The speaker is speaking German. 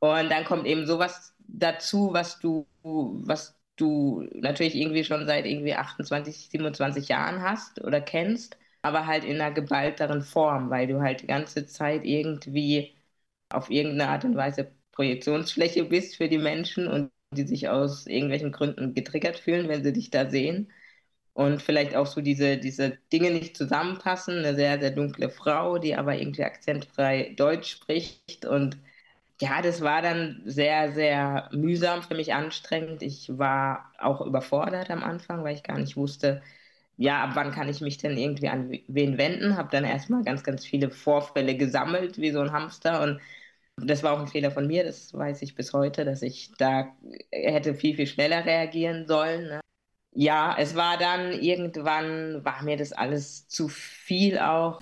Und dann kommt eben sowas dazu, was du, was du natürlich irgendwie schon seit irgendwie 28, 27 Jahren hast oder kennst, aber halt in einer geballteren Form, weil du halt die ganze Zeit irgendwie auf irgendeine Art und Weise Projektionsfläche bist für die Menschen und die sich aus irgendwelchen Gründen getriggert fühlen, wenn sie dich da sehen. Und vielleicht auch so diese, diese Dinge nicht zusammenpassen. Eine sehr, sehr dunkle Frau, die aber irgendwie akzentfrei Deutsch spricht. Und ja, das war dann sehr, sehr mühsam für mich anstrengend. Ich war auch überfordert am Anfang, weil ich gar nicht wusste, ja, ab wann kann ich mich denn irgendwie an wen wenden? Habe dann erstmal ganz, ganz viele Vorfälle gesammelt, wie so ein Hamster. Und das war auch ein Fehler von mir, das weiß ich bis heute, dass ich da hätte viel, viel schneller reagieren sollen. Ne? Ja, es war dann irgendwann, war mir das alles zu viel auch.